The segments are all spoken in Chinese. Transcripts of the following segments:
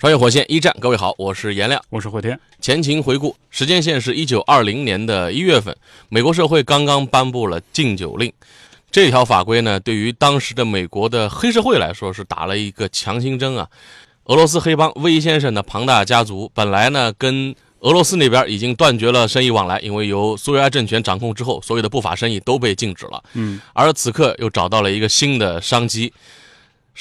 穿越火线一战，各位好，我是颜亮，我是慧天。前情回顾，时间线是一九二零年的一月份，美国社会刚刚颁布了禁酒令。这条法规呢，对于当时的美国的黑社会来说是打了一个强心针啊。俄罗斯黑帮威先生的庞大家族，本来呢跟俄罗斯那边已经断绝了生意往来，因为由苏维埃政权掌控之后，所有的不法生意都被禁止了。嗯，而此刻又找到了一个新的商机。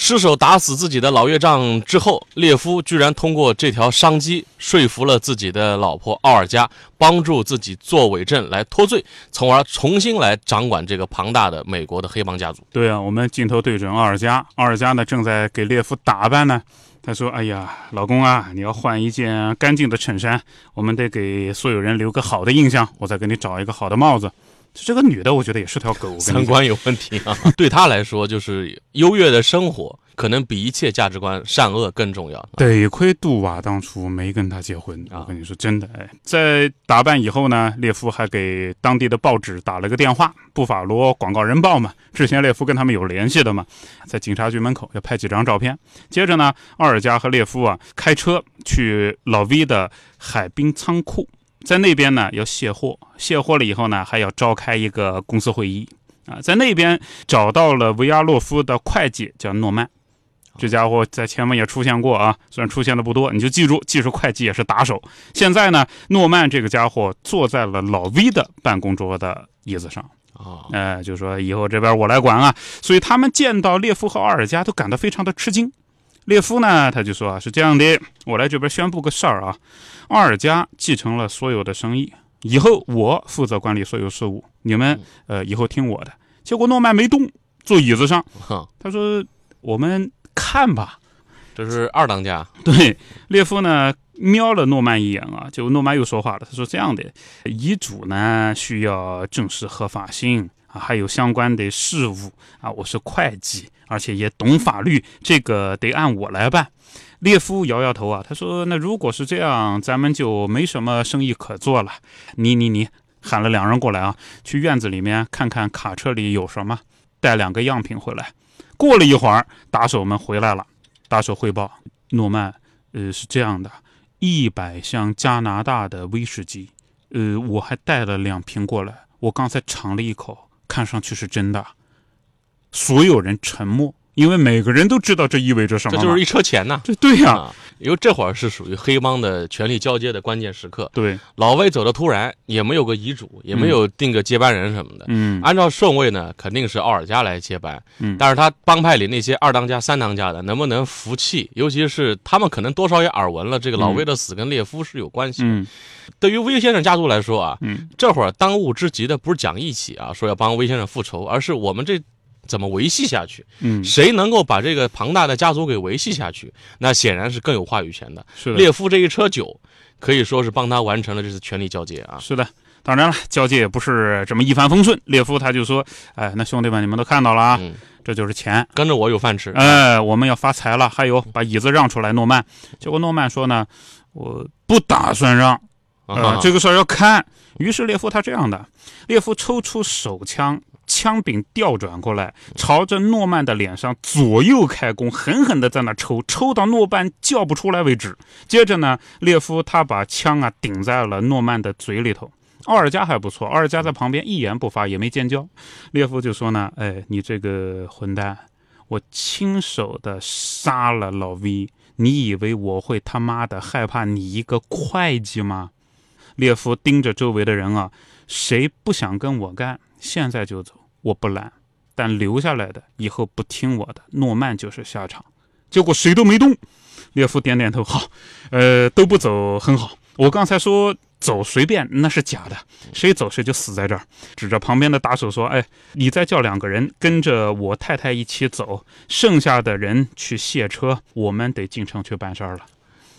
失手打死自己的老岳丈之后，列夫居然通过这条商机说服了自己的老婆奥尔加，帮助自己作伪证来脱罪，从而重新来掌管这个庞大的美国的黑帮家族。对啊，我们镜头对准奥尔加，奥尔加呢正在给列夫打扮呢。他说：“哎呀，老公啊，你要换一件干净的衬衫，我们得给所有人留个好的印象，我再给你找一个好的帽子。”这个女的，我觉得也是条狗，三观有问题啊！对她来说，就是优越的生活，可能比一切价值观善恶更重要。得亏杜瓦当初没跟她结婚啊！我跟你说真的，哎，在打扮以后呢，列夫还给当地的报纸打了个电话，《布法罗广告人报》嘛，之前列夫跟他们有联系的嘛，在警察局门口要拍几张照片。接着呢，奥尔加和列夫啊，开车去老 V 的海滨仓库。在那边呢，要卸货，卸货了以后呢，还要召开一个公司会议啊。在那边找到了维亚洛夫的会计，叫诺曼，这家伙在前面也出现过啊，虽然出现的不多，你就记住，技术会计也是打手。现在呢，诺曼这个家伙坐在了老 V 的办公桌的椅子上啊，呃，就说以后这边我来管啊。所以他们见到列夫和奥尔加都感到非常的吃惊。列夫呢，他就说啊，是这样的，我来这边宣布个事儿啊。奥尔加继承了所有的生意，以后我负责管理所有事务，你们呃以后听我的。结果诺曼没动，坐椅子上，他说：“我们看吧。”这是二当家。对，列夫呢瞄了诺曼一眼啊，结果诺曼又说话了，他说：“这样的遗嘱呢需要正式合法性啊，还有相关的事务啊，我是会计，而且也懂法律，这个得按我来办。”列夫摇摇头啊，他说：“那如果是这样，咱们就没什么生意可做了。你你你，喊了两人过来啊，去院子里面看看卡车里有什么，带两个样品回来。”过了一会儿，打手们回来了，打手汇报：“诺曼，呃，是这样的，一百箱加拿大的威士忌，呃，我还带了两瓶过来，我刚才尝了一口，看上去是真的。”所有人沉默。因为每个人都知道这意味着什么，这就是一车钱呐。这对呀，因为这会儿是属于黑帮的权力交接的关键时刻。对，老魏走的突然，也没有个遗嘱，也没有定个接班人什么的。嗯，按照顺位呢，肯定是奥尔加来接班。嗯，但是他帮派里那些二当家、三当家的，能不能服气？尤其是他们可能多少也耳闻了这个老魏的死跟列夫是有关系。嗯，对于威先生家族来说啊，嗯，这会儿当务之急的不是讲义气啊，说要帮威先生复仇，而是我们这。怎么维系下去？嗯，谁能够把这个庞大的家族给维系下去？那显然是更有话语权的。是列夫这一车酒，可以说是帮他完成了这次权力交接啊。是的，当然了，交接也不是这么一帆风顺。列夫他就说：“哎，那兄弟们，你们都看到了啊，这就是钱，跟着我有饭吃。哎，我们要发财了。还有，把椅子让出来，诺曼。结果诺曼说呢，我不打算让，啊，这个事儿要看。于是列夫他这样的，列夫抽出手枪。枪柄调转过来，朝着诺曼的脸上左右开弓，狠狠地在那抽，抽到诺曼叫不出来为止。接着呢，列夫他把枪啊顶在了诺曼的嘴里头。奥尔加还不错，奥尔加在旁边一言不发，也没尖叫。列夫就说呢：“哎，你这个混蛋，我亲手的杀了老 V，你以为我会他妈的害怕你一个会计吗？”列夫盯着周围的人啊，谁不想跟我干？现在就走。我不拦，但留下来的以后不听我的，诺曼就是下场。结果谁都没动。列夫点点头，好，呃，都不走很好。我刚才说走随便，那是假的，谁走谁就死在这儿。指着旁边的打手说：“哎，你再叫两个人跟着我太太一起走，剩下的人去卸车，我们得进城去办事儿了。”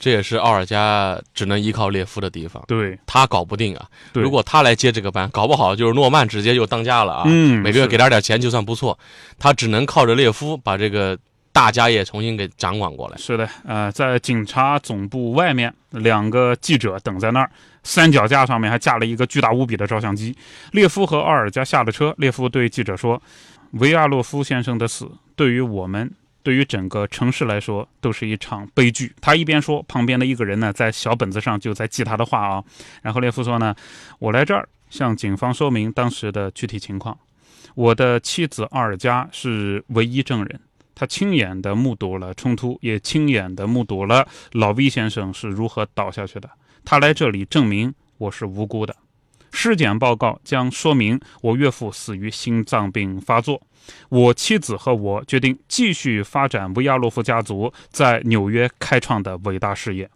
这也是奥尔加只能依靠列夫的地方。对他搞不定啊！对如果他来接这个班，搞不好就是诺曼直接就当家了啊！嗯每个月给他点钱就算不错。他只能靠着列夫把这个大家业重新给掌管过来。是的，呃，在警察总部外面，两个记者等在那儿，三脚架上面还架了一个巨大无比的照相机。列夫和奥尔加下了车，列夫对记者说：“维亚洛夫先生的死，对于我们，对于整个城市来说，都是一场悲剧。”他一边说，旁边的一个人呢，在小本子上就在记他的话啊。然后列夫说呢：“我来这儿向警方说明当时的具体情况。我的妻子奥尔加是唯一证人。”他亲眼的目睹了冲突，也亲眼的目睹了老 V 先生是如何倒下去的。他来这里证明我是无辜的。尸检报告将说明我岳父死于心脏病发作。我妻子和我决定继续发展维亚洛夫家族在纽约开创的伟大事业。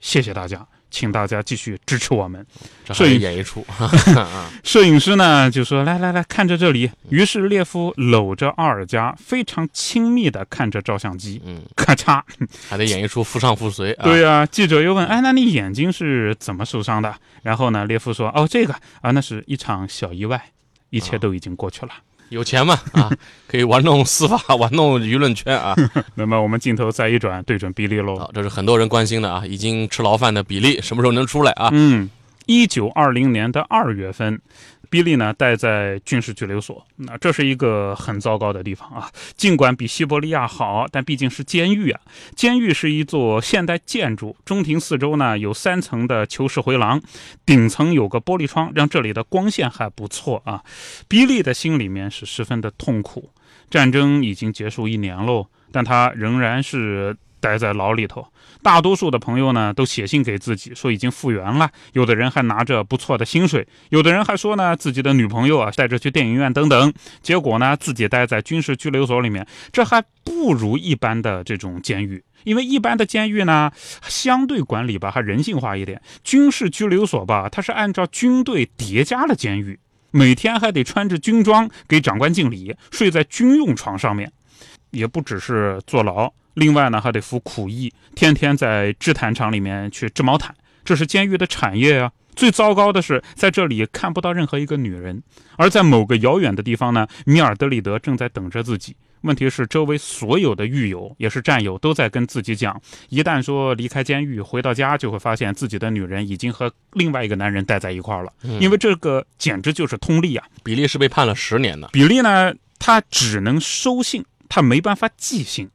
谢谢大家，请大家继续支持我们。摄影演一出。摄影师呢就说：“来来来，看着这里。”于是列夫搂着奥尔加，非常亲密地看着照相机。嗯，咔嚓，还得演一出夫上妇随啊。对呀、记者又问：“哎，那你眼睛是怎么受伤的？”然后呢，列夫说：“哦，这个啊，那是一场小意外，一切都已经过去了。有钱嘛啊，可以玩弄司法，玩弄舆论圈啊。那么我们镜头再一转，对准比利喽。好，这是很多人关心的啊，已经吃牢饭的比利什么时候能出来啊？嗯，一九二零年的二月份，比利呢待在军事拘留所。那这是一个很糟糕的地方啊。尽管比西伯利亚好，但毕竟是监狱啊。监狱是一座现代建筑，中庭四周呢有三层的囚室回廊，顶层有个玻璃窗，让这里的光线还不错啊。比利的心里面是十分的痛苦。战争已经结束一年喽，但他仍然是待在牢里头。大多数的朋友呢都写信给自己说已经复原了，有的人还拿着不错的薪水，有的人还说呢自己的女朋友啊带着去电影院等等。结果呢自己待在军事拘留所里面，这还不如一般的这种监狱。因为一般的监狱呢，相对管理吧还人性化一点，军事拘留所吧，它是按照军队叠加了监狱，每天还得穿着军装给长官敬礼，睡在军用床上面，也不只是坐牢，另外呢还得服苦役，天天在制毯厂里面去织毛毯，这是监狱的产业啊。最糟糕的是，在这里看不到任何一个女人，而在某个遥远的地方呢，米尔德里德正在等着自己。问题是，周围所有的狱友也是战友都在跟自己讲，一旦说离开监狱回到家，就会发现自己的女人已经和另外一个男人待在一块儿了。因为这个简直就是通例啊！比利是被判了十年的。比利呢，他只能收信，他没办法寄信，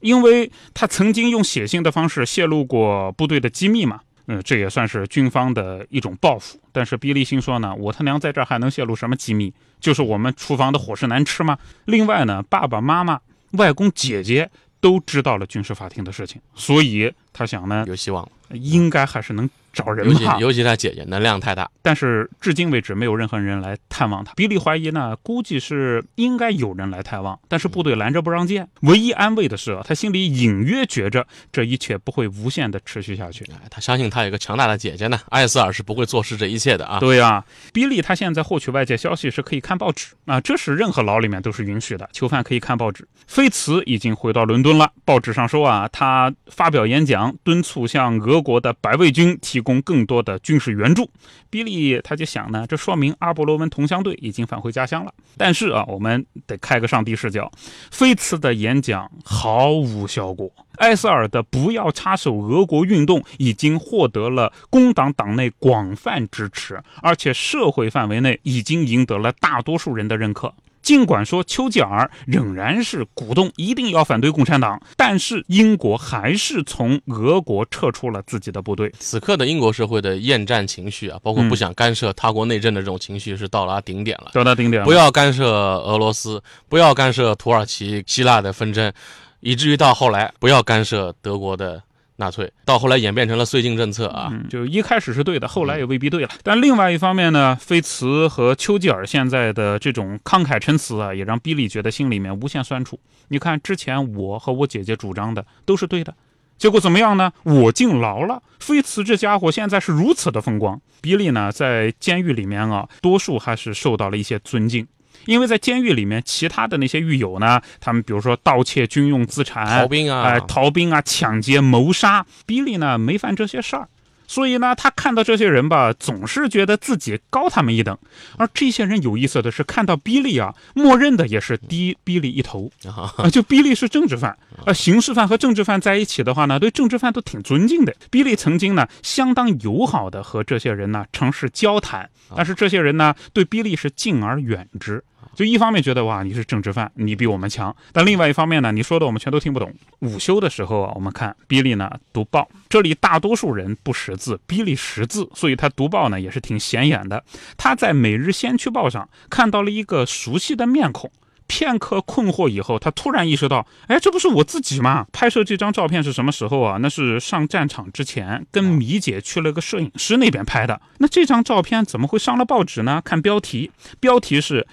因为他曾经用写信的方式泄露过部队的机密嘛。嗯，这也算是军方的一种报复。但是比利心说呢，我他娘在这儿还能泄露什么机密？就是我们厨房的伙食难吃吗？另外呢，爸爸妈妈、外公、姐姐都知道了军事法庭的事情，所以他想呢，有希望，应该还是能找人尤其吧。尤其他姐姐能量太大，但是至今为止没有任何人来探望他。比利怀疑呢，估计是应该有人来探望，但是部队拦着不让见。唯一安慰的是，他心里隐约觉着这一切不会无限的持续下去。哎他相信他有个强大的姐姐呢，艾斯尔是不会坐视这一切的啊。对呀、比利他现在获取外界消息是可以看报纸啊，这是任何牢里面都是允许的，囚犯可以看报纸。菲茨已经回到伦敦了，报纸上说啊，他发表演讲，敦促向俄国的白卫军提供更多的军事援助。比利他就想呢，这说明阿波罗文同乡队已经返回家乡了。但是啊，我们得开个上帝视角，菲茨的演讲毫无效果。埃塞尔的“不要插手俄国”运动已经获得了工党党内广泛支持，而且社会范围内已经赢得了大多数人的认可。尽管说丘吉尔仍然是鼓动一定要反对共产党，但是英国还是从俄国撤出了自己的部队。此刻的英国社会的厌战情绪啊，包括不想干涉他国内政的这种情绪是到达顶点了。到达顶点了，不要干涉俄罗斯，不要干涉土耳其、希腊的纷争，以至于到后来不要干涉德国的纳粹，到后来演变成了绥靖政策啊。就一开始是对的，后来也未必对了。但另外一方面呢，菲茨和丘吉尔现在的这种慷慨陈词啊，也让比利觉得心里面无限酸楚。你看，之前我和我姐姐主张的都是对的，结果怎么样呢？我进牢了，菲茨这家伙现在是如此的风光。比利呢，在监狱里面啊，多数还是受到了一些尊敬。因为在监狱里面，其他的那些狱友呢，他们比如说盗窃军用资产、逃兵啊，哎，逃兵啊，抢劫、谋杀，比利呢没犯这些事儿。所以呢，他看到这些人吧，总是觉得自己高他们一等。而这些人有意思的是，看到比利啊，默认的也是低比利一头啊。就比利是政治犯，呃，刑事犯和政治犯在一起的话呢，对政治犯都挺尊敬的。比利曾经呢，相当友好的和这些人呢尝试交谈，但是这些人呢，对比利是敬而远之。就一方面觉得哇你是政治犯，你比我们强，但另外一方面呢，你说的我们全都听不懂。午休的时候啊，我们看比利呢读报，这里大多数人不识字，比利识字，所以他读报呢也是挺显眼的。他在《每日先驱报》上看到了一个熟悉的面孔，片刻困惑以后，他突然意识到，哎，这不是我自己吗？拍摄这张照片是什么时候啊？那是上战场之前，跟米姐去了个摄影师那边拍的。那这张照片怎么会上了报纸呢？看标题，标题是。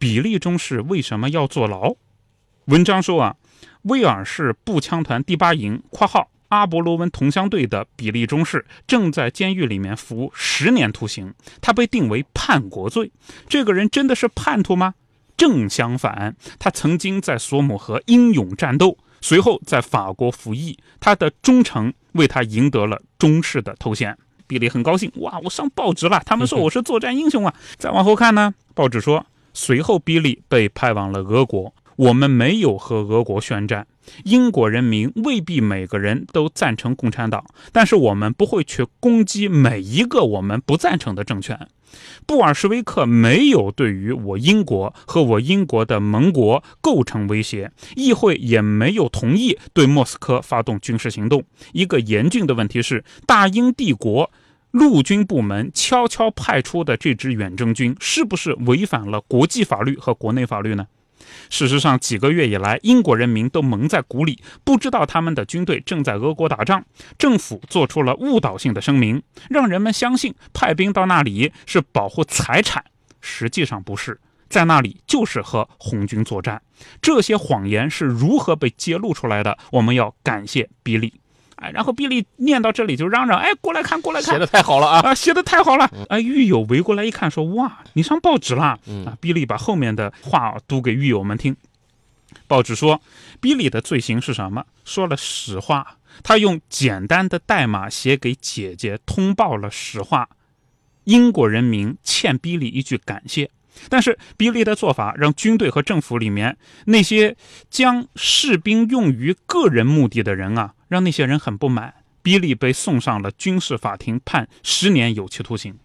比利中士为什么要坐牢？文章说啊，威尔士步枪团第八营（括号阿伯罗文同乡队）的比利中士正在监狱里面服十年徒刑，他被定为叛国罪。这个人真的是叛徒吗？正相反，他曾经在索姆河英勇战斗，随后在法国服役，他的忠诚为他赢得了中士的头衔。比利很高兴，哇，我上报纸了，他们说我是作战英雄啊。再往后看呢，报纸说。随后，比利被派往了俄国。我们没有和俄国宣战。英国人民未必每个人都赞成共产党，但是我们不会去攻击每一个我们不赞成的政权。布尔什维克没有对于我英国和我英国的盟国构成威胁，议会也没有同意对莫斯科发动军事行动。一个严峻的问题是，大英帝国。陆军部门悄悄派出的这支远征军，是不是违反了国际法律和国内法律呢？事实上，几个月以来，英国人民都蒙在鼓里，不知道他们的军队正在俄国打仗。政府做出了误导性的声明，让人们相信派兵到那里是保护财产，实际上不是，在那里就是和红军作战。这些谎言是如何被揭露出来的？我们要感谢比利。哎，然后比利念到这里就嚷嚷：“哎，过来看，过来看，写的太好了啊！啊，写的太好了！哎，狱友围过来一看，说：哇，你上报纸了！啊，比利把后面的话读给狱友们听。报纸说，比利的罪行是什么？说了实话，他用简单的代码写给姐姐通报了实话。英国人民欠比利一句感谢。”但是比利的做法让军队和政府里面那些将士兵用于个人目的的人啊，让那些人很不满。比利被送上了军事法庭，判十年有期徒刑。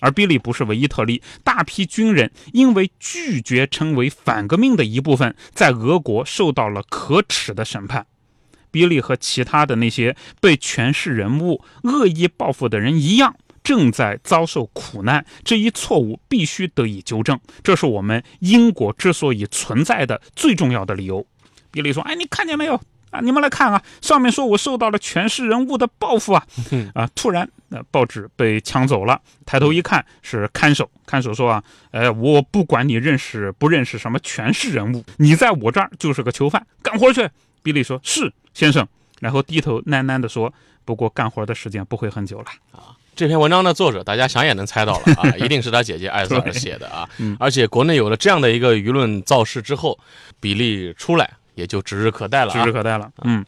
而比利不是唯一特例，大批军人因为拒绝成为反革命的一部分，在俄国受到了可耻的审判。比利和其他的那些被权势人物恶意报复的人一样。正在遭受苦难，这一错误必须得以纠正。这是我们英国之所以存在的最重要的理由。比利说：“哎，你看见没有啊？你们来看啊，上面说我受到了权势人物的报复啊！啊，突然，那报纸被抢走了。抬头一看，是看守。看守说啊，呃，我不管你认识不认识什么权势人物，你在我这儿就是个囚犯，干活去。”比利说：“是，先生。”然后低头喃喃地说：“不过干活的时间不会很久了啊。”这篇文章的作者，大家想也能猜到了啊，一定是他姐姐艾斯尔写的啊。而且国内有了这样的一个舆论造势之后，比利出来也就指日可待了，指日可待了。嗯，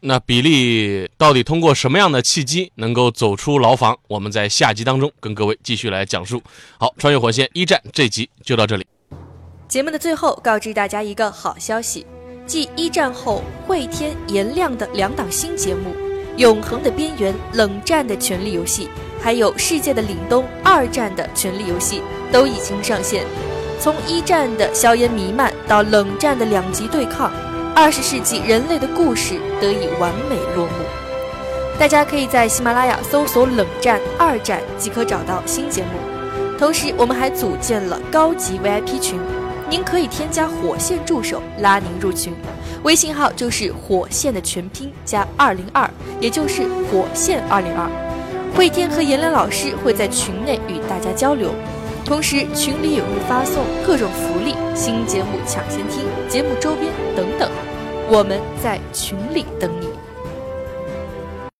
那比利到底通过什么样的契机能够走出牢房？我们在下集当中跟各位继续来讲述。好，穿越火线一战这集就到这里。节目的最后，告知大家一个好消息，继一战后会天颜亮的两档新节目《永恒的边缘》《冷战的权力游戏》。还有世界的凛冬，二战的权力游戏都已经上线。从一战的硝烟弥漫到冷战的两极对抗，二十世纪人类的故事得以完美落幕。大家可以在喜马拉雅搜索“冷战二战”即可找到新节目。同时，我们还组建了高级 VIP 群，您可以添加火线助手拉您入群，微信号就是火线的全拼加二零二，也就是火线二零二。慧天和颜良老师会在群内与大家交流，同时群里也会发送各种福利、新节目抢先听、节目周边等等，我们在群里等你。